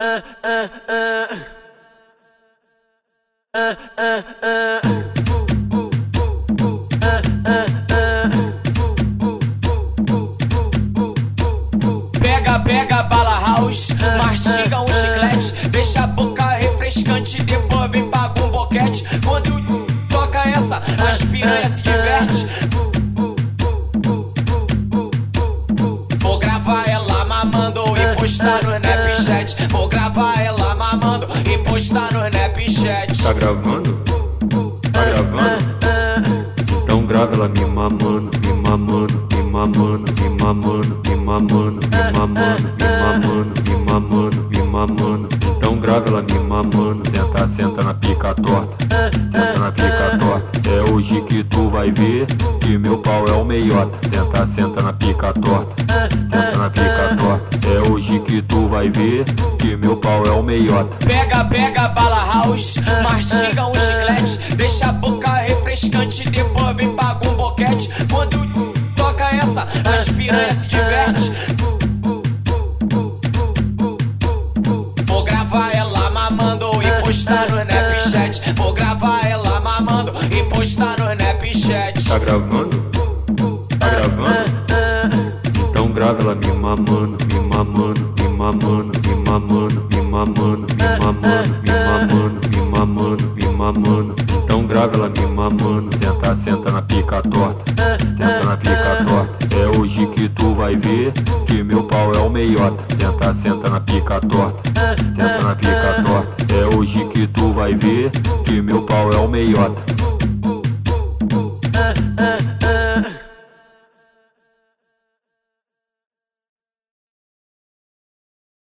Pega, pega bala house, mastiga um chiclete, deixa a boca refrescante, depois vem paga um boquete. Quando toca essa, as piranhas se diverte. Vou gravar ela mamando e postar no Vou gravar ela mamando e postar no Snapchat. Tá gravando? Tá gravando? Então grava ela me mamando, me mamando, me mamando, me mamando, me mamando, me mamando, me mamando, me mamando, me mamando. Então grava ela me mamando, senta, senta na pica torta, senta na pica torta. É hoje que tu vai ver que meu pau é o meiota. Senta, senta na pica torta, senta na pica torta. É hoje que tu vai ver que meu pau é o meiota. Pega, pega bala house, mastiga um chiclete, deixa a boca refrescante, depois vem paga um boquete. Quando toca essa, as piranhas se diverte. Postar no Snapchat. Vou gravar ela mamando e postar no Snapchat. Tá gravando? Tá gravando? Então grava ela me mamando, me mamando, me mamando, me mamando, me mamando, me mamando, me mamando, me mamando, me mamando. Então grava ela me mamando, senta, senta na pica torta, senta na pica torta. É hoje que tu vai ver que meu pau é o meiota. Senta, senta na pica torta, senta na pica torta. É hoje que tu vai ver que meu pau é o meiota.